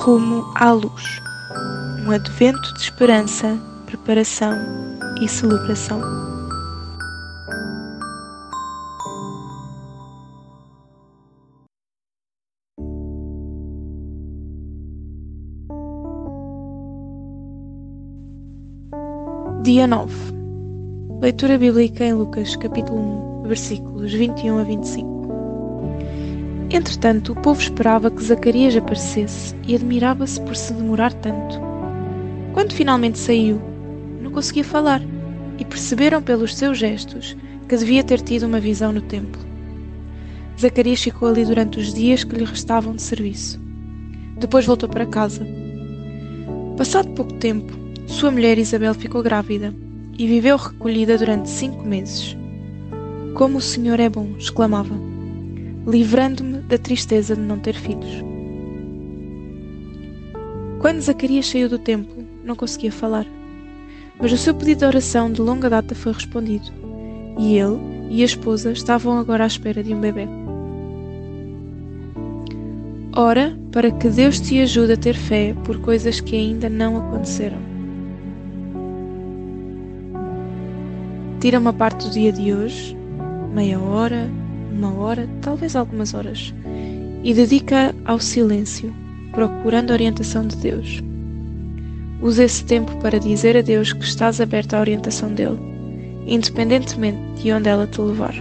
Rumo à luz. Um advento de esperança, preparação e celebração. Dia 9. Leitura bíblica em Lucas, capítulo 1, versículos 21 a 25. Entretanto, o povo esperava que Zacarias aparecesse e admirava-se por se demorar tanto. Quando finalmente saiu, não conseguia falar e perceberam pelos seus gestos que devia ter tido uma visão no templo. Zacarias ficou ali durante os dias que lhe restavam de serviço. Depois voltou para casa. Passado pouco tempo, sua mulher Isabel ficou grávida e viveu recolhida durante cinco meses. Como o Senhor é bom! exclamava, livrando-me da tristeza de não ter filhos. Quando Zacarias saiu do templo, não conseguia falar, mas o seu pedido de oração de longa data foi respondido, e ele e a esposa estavam agora à espera de um bebê. Ora para que Deus te ajude a ter fé por coisas que ainda não aconteceram. Tira uma parte do dia de hoje, meia hora, uma hora, talvez algumas horas, e dedica ao silêncio, procurando a orientação de Deus. Use esse tempo para dizer a Deus que estás aberto à orientação dele, independentemente de onde ela te levar.